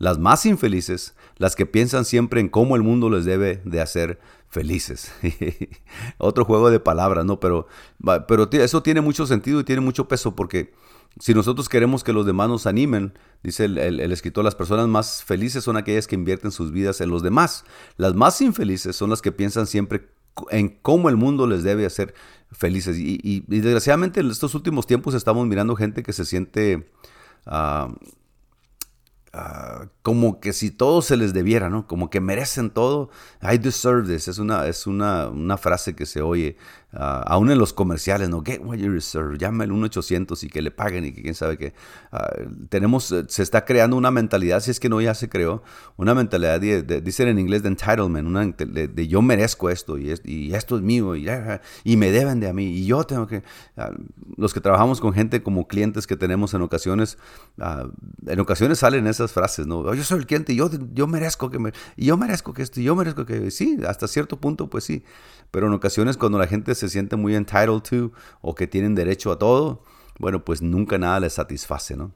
A: Las más infelices, las que piensan siempre en cómo el mundo les debe de hacer felices. [laughs] Otro juego de palabras, ¿no? Pero, pero eso tiene mucho sentido y tiene mucho peso porque si nosotros queremos que los demás nos animen, dice el, escritor, las personas más felices son aquellas que invierten sus vidas en los demás. Las más infelices son las que piensan siempre en cómo el mundo les debe hacer felices. Y, desgraciadamente en estos últimos tiempos estamos mirando gente que se siente... Ah, Ah, como que si todo se les debiera, ¿no? Como que merecen todo. I deserve this. Es una, es una, una frase que se oye Ah, aún en los comerciales, ¿no? Get what you deserve, llama el 1-800 y que le paguen y que quién sabe qué. Ah, tenemos, eh, se está creando una mentalidad, si es que no ya se creó, una mentalidad, dicen en inglés de entitlement, una, de, yo merezco esto y, y esto es mío y, y, me deben de a mí y yo tengo que... Ah, los que trabajamos con gente como clientes que tenemos en ocasiones, en ocasiones salen esas frases, ¿no? Yo soy el cliente yo, yo merezco que me... Yo merezco que esto yo merezco que... Sí, hasta cierto punto, pues sí. Pero en ocasiones cuando la gente se siente muy entitled to o que tienen derecho a todo, bueno, pues nunca nada les satisface, ¿no?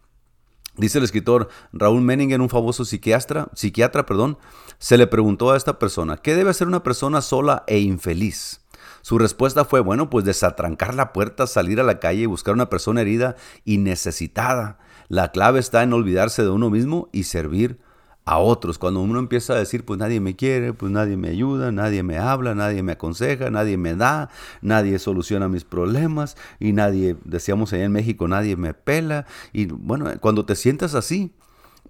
A: Dice el escritor Raúl Menninger, un famoso psiquiatra, psiquiatra, perdón, se le preguntó a esta persona, ¿qué debe hacer una persona sola e infeliz? Su respuesta fue, bueno, pues desatrancar la puerta, salir a la calle y buscar una persona herida y necesitada. La clave está en olvidarse de uno mismo y servir a otros. Cuando uno empieza a decir, pues nadie me quiere, pues nadie me ayuda, nadie me habla, nadie me aconseja, nadie me da, nadie soluciona mis problemas y nadie, decíamos allá en México, nadie me pela. Y bueno, cuando te sientas así,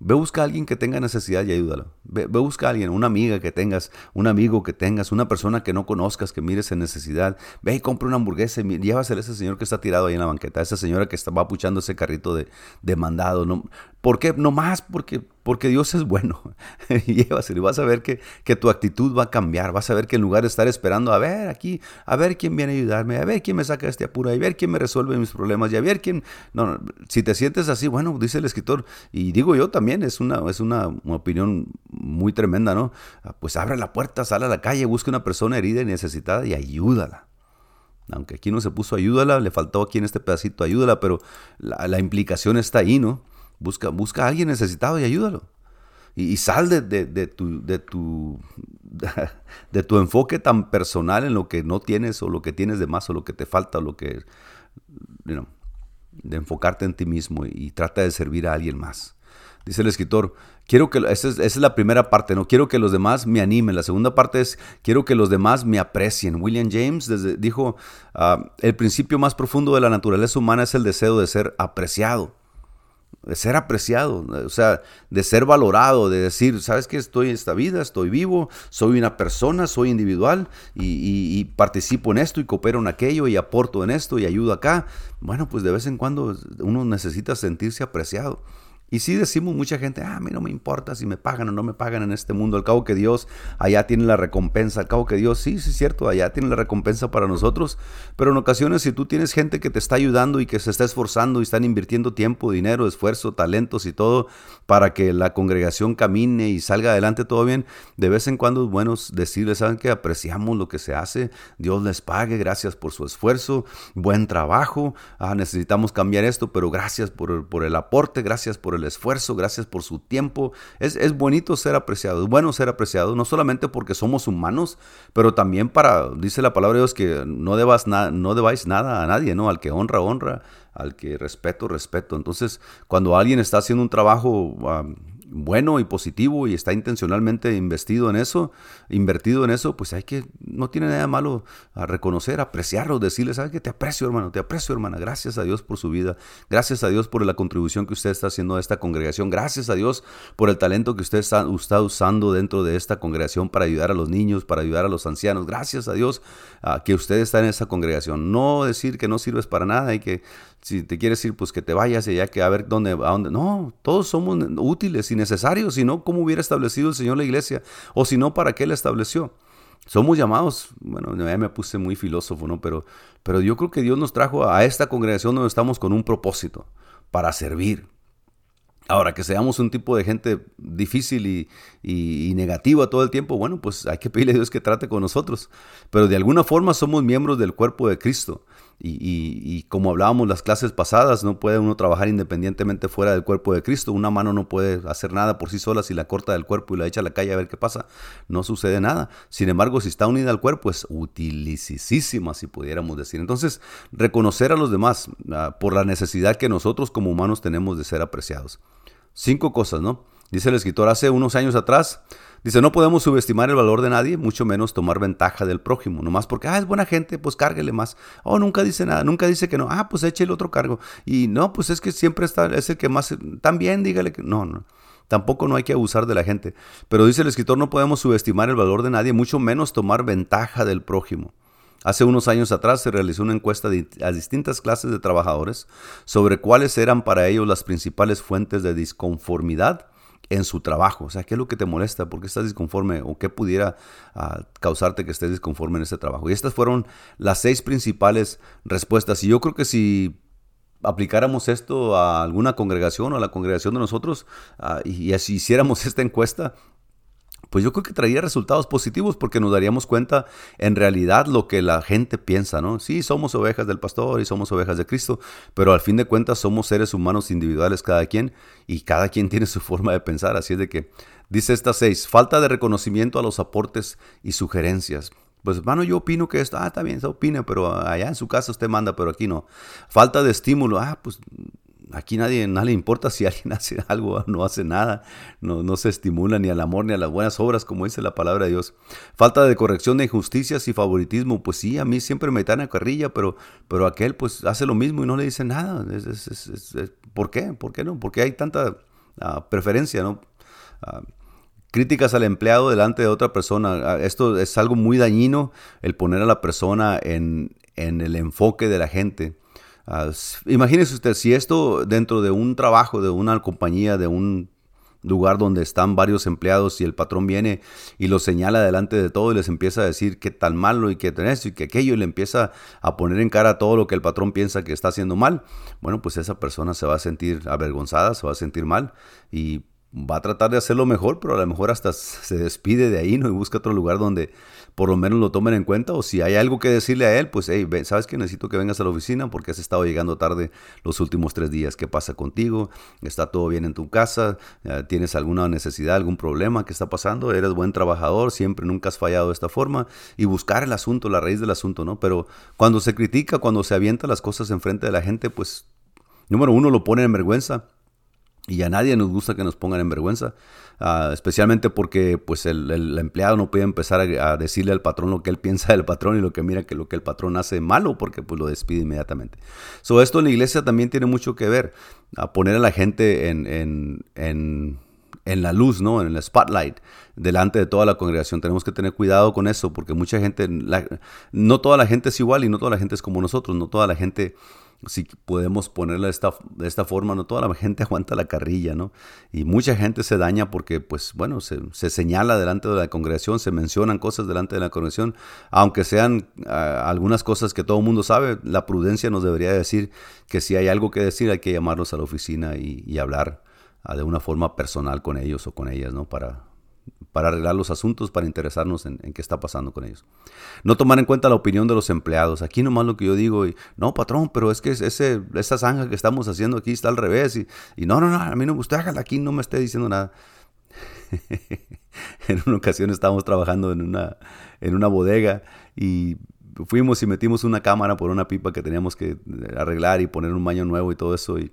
A: Ve busca a alguien que tenga necesidad y ayúdalo. Ve, busca a alguien, una amiga que tengas, un amigo que tengas, una persona que no conozcas, que mires en necesidad. Ve y compra una hamburguesa y llévasela a ese señor que está tirado ahí en la banqueta, a esa señora que está, va puchando ese carrito de, de mandado. ¿Por qué? No más porque, porque Dios es bueno. [laughs] Y vas a ver que, que, tu actitud va a cambiar. Vas a ver que en lugar de estar esperando a ver aquí, a ver quién viene a ayudarme, a ver quién me saca de este apuro, a ver quién me resuelve mis problemas y a ver quién... No, no, si te sientes así, bueno, dice el escritor, y digo yo también, es una, es una, opinión muy tremenda, ¿no? Ah, pues abre la puerta, sale a la calle, busca una persona herida y necesitada y ayúdala. Aunque aquí no se puso ayúdala, le faltó aquí en este pedacito ayúdala, pero la, la implicación está ahí, ¿no? Busca, busca a alguien necesitado y ayúdalo. Y, sal de, tu, de, tu, [laughs] de tu enfoque tan personal en lo que no tienes o lo que tienes de más o lo que te falta o lo que... de enfocarte en ti mismo y trata de servir a alguien más. Dice el escritor, quiero que, esa es, la primera parte, no quiero que los demás me animen. La segunda parte es, quiero que los demás me aprecien. William James dijo, ah, el principio más profundo de la naturaleza humana es el deseo de ser apreciado de ser apreciado, o sea, de ser valorado, de decir, sabes que estoy en esta vida, estoy vivo, soy una persona, soy individual y, y, participo en esto y coopero en aquello y aporto en esto y ayudo acá. Bueno, pues de vez en cuando uno necesita sentirse apreciado. Y sí decimos mucha gente, ah, a mí no me importa si me pagan o no me pagan en este mundo, al cabo que Dios allá tiene la recompensa, al cabo que Dios, sí, sí es cierto, allá tiene la recompensa para nosotros, pero en ocasiones si tú tienes gente que te está ayudando y que se está esforzando y están invirtiendo tiempo, dinero, esfuerzo, talentos y todo para que la congregación camine y salga adelante todo bien, de vez en cuando es bueno decirles, saben que apreciamos lo que se hace, Dios les pague, gracias por su esfuerzo, buen trabajo, ah, necesitamos cambiar esto, pero gracias por, por el aporte, gracias por el esfuerzo, gracias por su tiempo. Es, es bonito ser apreciado, es bueno ser apreciado, no solamente porque somos humanos, pero también para, dice la palabra de Dios, que no, debas no debáis nada a nadie, ¿no? Al que honra, honra, al que respeto, respeto. Entonces, cuando alguien está haciendo un trabajo bueno y positivo y está intencionalmente investido en eso, invertido en eso, pues hay que, no tiene nada malo a reconocer, apreciarlo, decirle, sabes que te aprecio hermano, te aprecio hermana, gracias a Dios por su vida, gracias a Dios por la contribución que usted está haciendo a esta congregación, gracias a Dios por el talento que usted está, usando dentro de esta congregación para ayudar a los niños, para ayudar a los ancianos, gracias a Dios que usted está en esa congregación, no decir que no sirves para nada y que si te quieres ir, pues que te vayas y ya que a ver dónde, a dónde. No, todos somos útiles y necesarios, si no, ¿cómo hubiera establecido el Señor la iglesia? O si no, ¿para qué la estableció? Somos llamados, bueno, ya me puse muy filósofo, ¿no? Pero, pero yo creo que Dios nos trajo a esta congregación donde estamos con un propósito, para servir. Ahora, que seamos un tipo de gente difícil y, y, negativa todo el tiempo, bueno, pues hay que pedirle a Dios que trate con nosotros. Pero de alguna forma somos miembros del cuerpo de Cristo. Y, como hablábamos las clases pasadas, no puede uno trabajar independientemente fuera del cuerpo de Cristo. Una mano no puede hacer nada por sí sola si la corta del cuerpo y la echa a la calle a ver qué pasa. No sucede nada. Sin embargo, si está unida al cuerpo es utilicísima, si pudiéramos decir. Entonces, reconocer a los demás ah, por la necesidad que nosotros como humanos tenemos de ser apreciados. Cinco cosas, ¿no? Dice el escritor, hace unos años atrás, Dice, no podemos subestimar el valor de nadie, mucho menos tomar ventaja del prójimo. Nomás porque, ah, es buena gente, pues cárguele más. Oh, nunca dice nada, nunca dice que no. Ah, pues eche el otro cargo. Y no, pues es que siempre está, es el que más, también dígale que no, no. Tampoco no hay que abusar de la gente. Pero dice el escritor, no podemos subestimar el valor de nadie, mucho menos tomar ventaja del prójimo. Hace unos años atrás se realizó una encuesta a distintas clases de trabajadores sobre cuáles eran para ellos las principales fuentes de disconformidad en su trabajo. O sea, ¿qué es lo que te molesta? ¿Por qué estás disconforme? ¿O qué pudiera ah, causarte que estés disconforme en este trabajo? Y estas fueron las seis principales respuestas. Y yo creo que si aplicáramos esto a alguna congregación o a la congregación de nosotros ah, y, así hiciéramos [laughs] esta encuesta, pues yo creo que traería resultados positivos porque nos daríamos cuenta en realidad lo que la gente piensa, ¿no? Sí, somos ovejas del pastor y somos ovejas de Cristo, pero al fin de cuentas somos seres humanos individuales cada quien y cada quien [laughs] tiene su forma de pensar, así es de que dice estas seis, falta de reconocimiento a los aportes y sugerencias. Pues hermano, yo opino que esto, ah, está bien, se opina, pero allá en su casa usted manda, pero aquí no. Falta de estímulo, ah, pues Aquí nadie, nadie le importa si [laughs] alguien hace algo o no hace nada. No, no se estimula ni al amor ni a las buenas obras, como dice la palabra de Dios. Falta de corrección de injusticias y favoritismo. Pues sí, a mí siempre me dan a carrilla, pero, pero aquel pues hace lo mismo y no le dice nada. ¿Por qué? ¿Por qué no? Porque hay tanta ah, preferencia, ¿no? Ah, críticas al empleado delante de otra persona. Ah, esto es algo muy dañino, el poner a la persona en, en el enfoque de la gente. Uh, imagínese usted, si esto dentro de un trabajo, de una compañía, de un lugar donde están varios empleados y el patrón viene y los señala delante de todo y les empieza a decir qué tal malo y qué tenés y que aquello y le empieza a poner en cara todo lo que el patrón piensa que está haciendo mal, bueno, pues esa persona se va a sentir avergonzada, se va a sentir mal y va a tratar de hacerlo mejor, pero a lo mejor hasta se despide de ahí ¿no? y busca otro lugar donde por lo menos lo tomen en cuenta o si hay algo que decirle a él, pues hey, sabes que necesito que vengas a la oficina porque has estado llegando tarde los últimos tres días. ¿Qué pasa contigo? ¿Está todo bien en tu casa? ¿Tienes alguna necesidad, algún problema que está pasando? ¿Eres buen trabajador? Siempre, nunca has fallado de esta forma y buscar el asunto, la raíz del asunto, ¿no? Pero cuando se critica, cuando se avienta las cosas enfrente de la gente, pues Número uno, lo ponen en vergüenza. Y a nadie nos gusta que nos pongan en vergüenza, ah, especialmente porque pues el, empleado no puede empezar a, decirle al patrón lo que él [laughs] piensa del patrón y lo que mira que lo que el patrón hace malo porque pues lo despide inmediatamente. So, esto en la iglesia también tiene mucho que ver, a poner a la gente en, en, en, en la luz, ¿no? en el spotlight, delante de toda la congregación. Tenemos que tener cuidado con eso porque mucha gente, no toda la gente es igual y no toda la gente es como nosotros, no toda la gente si podemos ponerla de esta, de esta forma, no toda la gente [laughs] aguanta la carrilla, ¿no? Y mucha gente se daña porque, pues, bueno, se, señala delante de la congregación, se mencionan cosas delante de la congregación, aunque sean ah, algunas cosas que todo el mundo sabe, la prudencia nos debería decir que si hay algo que decir hay que llamarlos a la oficina y, hablar ah, de una forma personal con ellos o con ellas, ¿no? Para, para arreglar los asuntos, para interesarnos en, qué está pasando con ellos. No tomar en cuenta la opinión de los empleados. Aquí nomás lo que yo digo, y, no, patrón, pero es que ese, esa zanja que estamos haciendo aquí está al revés. Y, y no, no, no, a mí no me gusta, hágala aquí, no me esté diciendo nada. [laughs] en una ocasión estábamos trabajando en una, en una bodega y fuimos y metimos una cámara por una pipa que teníamos que arreglar y poner un baño nuevo y todo eso. Y,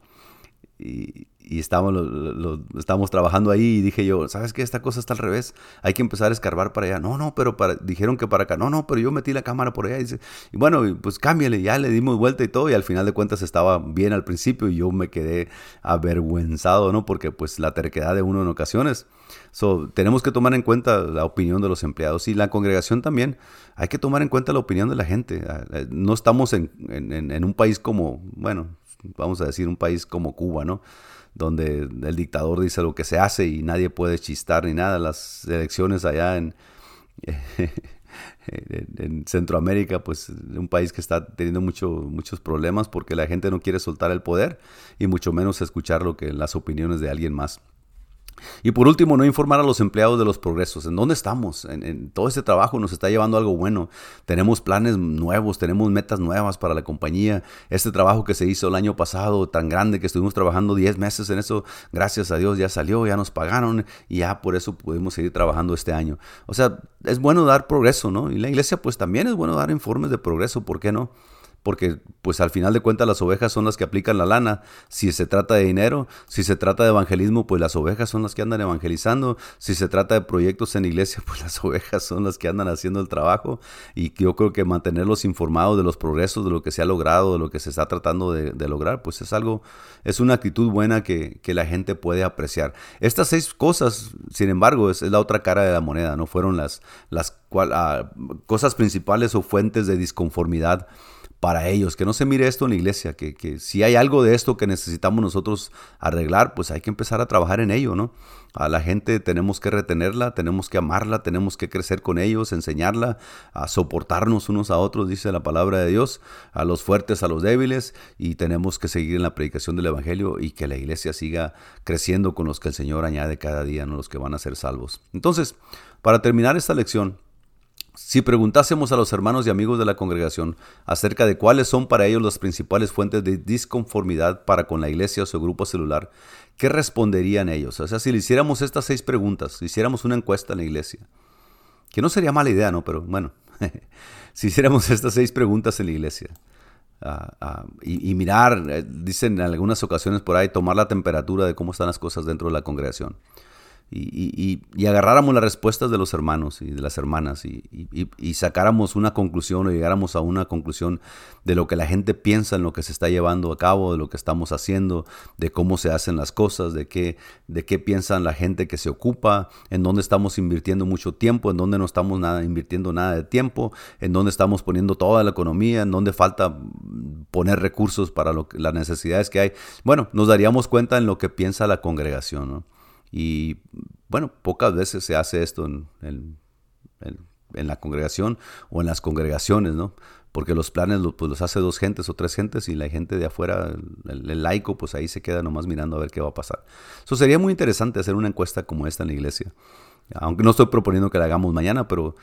A: y, y estábamos, lo, trabajando ahí y dije yo, ¿sabes qué? Esta cosa está al revés, hay que empezar a escarbar para allá. No, no, pero para, dijeron que para acá. No, no, pero yo metí la cámara por allá. Y, dice, y bueno, pues cámbiale, ya le dimos vuelta y todo y al final de cuentas estaba bien al principio y yo me quedé avergüenzado, ¿no? Porque pues la terquedad de uno en ocasiones. So, tenemos que tomar en cuenta la opinión de los empleados y la congregación también. Hay que tomar en cuenta la opinión de la gente. Ah, eh, no estamos en, en un país como, bueno, vamos a decir, un país como Cuba, ¿no? Donde el dictador dice lo que se hace y nadie puede chistar ni nada. Las elecciones allá [laughs] en, en Centroamérica, pues un país que está teniendo mucho, muchos problemas porque la gente no quiere soltar el poder y mucho menos escuchar lo que las opiniones de alguien más. Y por último, no informar a los empleados de los progresos. ¿En dónde estamos? En, todo este trabajo nos está llevando algo bueno. Tenemos planes nuevos, tenemos metas nuevas para la compañía. Este trabajo que se hizo el año pasado, tan grande que estuvimos trabajando 10 meses en eso, gracias a Dios ya salió, ya nos pagaron y ya por eso pudimos seguir trabajando este año. O sea, es bueno dar progreso, ¿no? Y la iglesia pues también es bueno dar informes de progreso, ¿por qué no? Porque pues al final de cuentas las ovejas son las que aplican la lana. Si se trata de dinero, si se trata de evangelismo, pues las ovejas son las que andan evangelizando. Si se trata de proyectos en iglesia, [laughs] pues las ovejas son las que andan haciendo el trabajo. Y yo creo que mantenerlos informados de los progresos, de lo que se ha logrado, de lo que se está tratando de, lograr, pues es algo, es una actitud buena que, la gente puede apreciar. Estas seis cosas, sin embargo, es, la otra cara de la moneda, no fueron las, las ah, cosas principales o fuentes de disconformidad para ellos, que no se mire esto en la iglesia, que, si hay algo de esto que necesitamos nosotros arreglar, pues hay que empezar a trabajar en ello, ¿no? A la gente tenemos que retenerla, tenemos que amarla, tenemos que crecer con ellos, enseñarla, a soportarnos unos a otros, dice la palabra de Dios, a los fuertes, a los débiles, y tenemos que seguir en la predicación del Evangelio y que la iglesia siga creciendo con los que el Señor añade cada día, no los que van a ser salvos. Entonces, para terminar esta lección, si preguntásemos a los hermanos y amigos de la congregación acerca de cuáles son para ellos las principales fuentes de disconformidad para con la iglesia o su grupo celular, ¿qué responderían ellos? O sea, si le hiciéramos estas seis preguntas, si hiciéramos una encuesta en la iglesia, que no sería mala idea, ¿no? Pero bueno, [laughs] si hiciéramos estas seis preguntas en la iglesia ah, ah, y, mirar, eh, dicen en algunas ocasiones por ahí, tomar la temperatura de cómo están las cosas dentro de la congregación y, y, agarráramos las respuestas de los hermanos y de las hermanas y, sacáramos una conclusión o llegáramos a una conclusión de lo que la gente piensa en lo que se está llevando a cabo, de lo que estamos haciendo, de cómo se hacen las cosas, de qué, de qué piensan la gente que se ocupa, en dónde estamos invirtiendo mucho tiempo, en dónde no estamos nada, invirtiendo nada de tiempo, en dónde estamos poniendo toda la economía, en dónde falta poner recursos para lo las necesidades que hay. Bueno, nos daríamos cuenta en lo que piensa la congregación. ¿no? Y bueno, pocas veces se hace esto en, en, la congregación o en las congregaciones, ¿no? Porque los planes pues, los hace dos gentes o tres gentes y la gente de afuera, el, laico, pues ahí se queda nomás mirando a ver qué va a pasar. Eso sería muy interesante hacer una encuesta como esta en la iglesia. Aunque no estoy proponiendo que la hagamos mañana, pero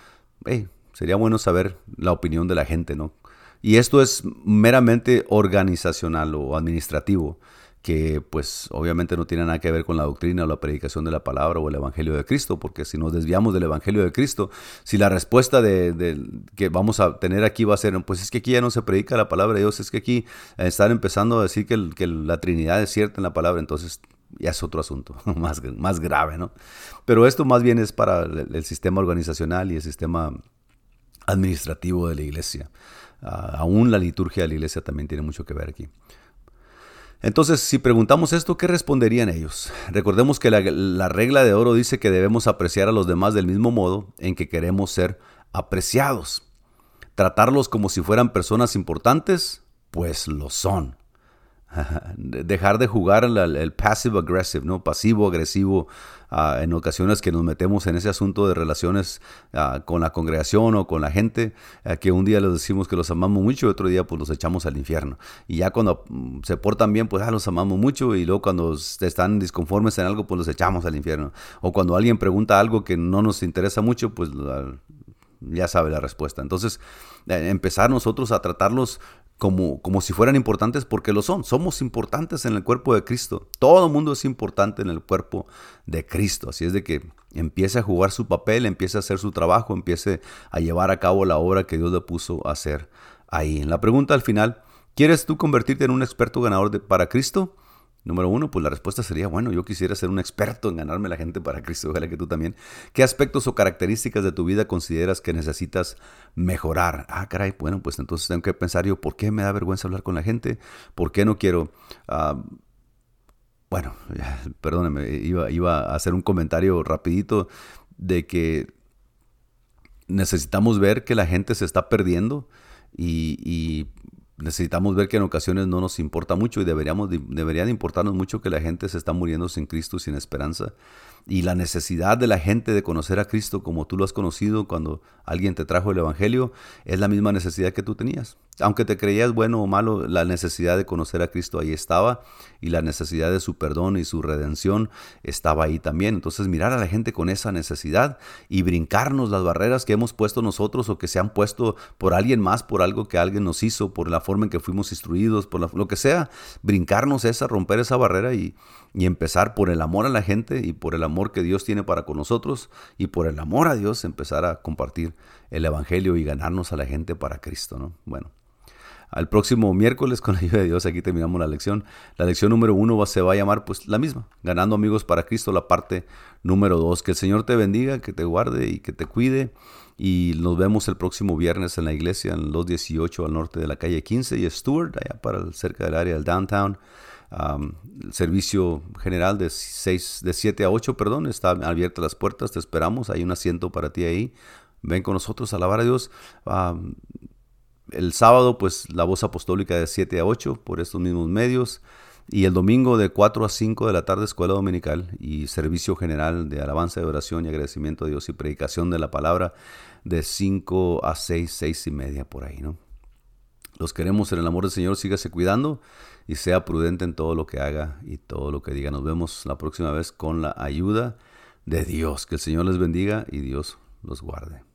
A: sería bueno saber la opinión de la gente, ¿no? Y esto es meramente organizacional o administrativo que pues obviamente no tiene nada que ver con la doctrina o la predicación de la palabra o el Evangelio de Cristo, porque si nos desviamos del Evangelio de Cristo, si la respuesta de, que vamos a tener aquí va a ser, pues es que aquí ya no se predica la palabra de Dios, es que aquí están empezando a decir que, que la Trinidad es cierta en la palabra, entonces ya es otro asunto, [laughs] más, más grave, ¿no? Pero esto más bien es para el, sistema organizacional y el sistema administrativo de la iglesia. Ah, aún la liturgia de la iglesia también tiene mucho que ver aquí. Entonces, si preguntamos esto, ¿qué responderían ellos? Recordemos que la, regla de oro dice que debemos apreciar a los demás del mismo modo en que queremos ser apreciados. Tratarlos como si fueran personas importantes, pues lo son. [laughs] Dejar de jugar el, passive aggressive, ¿no? Pasivo agresivo ah, en ocasiones que nos metemos en ese asunto de relaciones ah, con la congregación o con la gente, ah, que un día les decimos que los amamos mucho y otro día pues los echamos al infierno. Y ya cuando mm, se portan bien, pues ah, los amamos mucho y luego cuando están disconformes en algo, pues los echamos al infierno. O cuando alguien pregunta algo que no nos interesa mucho, pues ya sabe la respuesta. Entonces, eh, empezar nosotros a tratarlos como, como si fueran importantes porque lo son. Somos importantes en el cuerpo de Cristo. Todo el mundo es importante en el cuerpo de Cristo. Así es de que empiece a jugar su papel, empiece a hacer su trabajo, empiece a llevar a cabo la obra que Dios le puso a hacer ahí. En la pregunta al final, ¿quieres tú convertirte en un experto ganador de, para Cristo? Número uno, pues la respuesta sería, bueno, yo quisiera ser un experto en ganarme la gente para Cristo, ojalá que tú también. ¿Qué aspectos o características de tu vida consideras que necesitas mejorar? Ah, caray, bueno, pues entonces tengo que pensar yo, ¿por qué me da vergüenza hablar con la gente? ¿Por qué no quiero... Uh, bueno, perdóneme, iba, a hacer un comentario rapidito de que necesitamos ver que la gente se está perdiendo y necesitamos ver que en ocasiones no nos importa mucho y deberíamos, debería de importarnos mucho que la gente se está muriendo sin Cristo, sin esperanza y la necesidad de la gente de conocer a Cristo como tú lo has conocido cuando alguien te trajo el Evangelio, es la misma necesidad que tú tenías. Aunque te creías bueno o malo, la necesidad de conocer a Cristo ahí estaba y la necesidad de su perdón y su redención estaba ahí también. Entonces mirar a la gente con esa necesidad y brincarnos las barreras que hemos puesto nosotros o que se han puesto por alguien más, por algo que alguien nos hizo, por la forma en que fuimos instruidos, por lo que sea, brincarnos esa, romper esa barrera y, y empezar por el amor a la gente y por el amor que Dios tiene para con nosotros y por el amor a Dios empezar a compartir el Evangelio y ganarnos a la gente para Cristo, ¿no? Bueno, al próximo miércoles con la ayuda de Dios aquí terminamos la lección. La lección número uno se va a llamar pues la misma, ganando amigos para Cristo, la parte número dos. Que el Señor te bendiga, que te guarde y que te cuide. Y nos vemos el próximo viernes en la iglesia en los 18 al norte de la calle 15 y Stewart, allá para cerca del área del downtown el servicio general de, 6, de 7 a 8, perdón, está abierta las puertas, te esperamos, hay un asiento para ti ahí. Ven con nosotros a alabar a Dios. El sábado, pues la voz apostólica de 7 a 8 por estos mismos medios. Y el domingo de 4 a 5 de la tarde, escuela dominical y servicio general de alabanza, de oración y agradecimiento a Dios y predicación de la palabra de 5 a 6, 6 y media por ahí, ¿no? Los queremos en el amor del Señor, sígase cuidando y sea prudente en todo lo que haga y todo lo que diga. Nos vemos la próxima vez con la ayuda de Dios. Que el Señor les bendiga y Dios los guarde.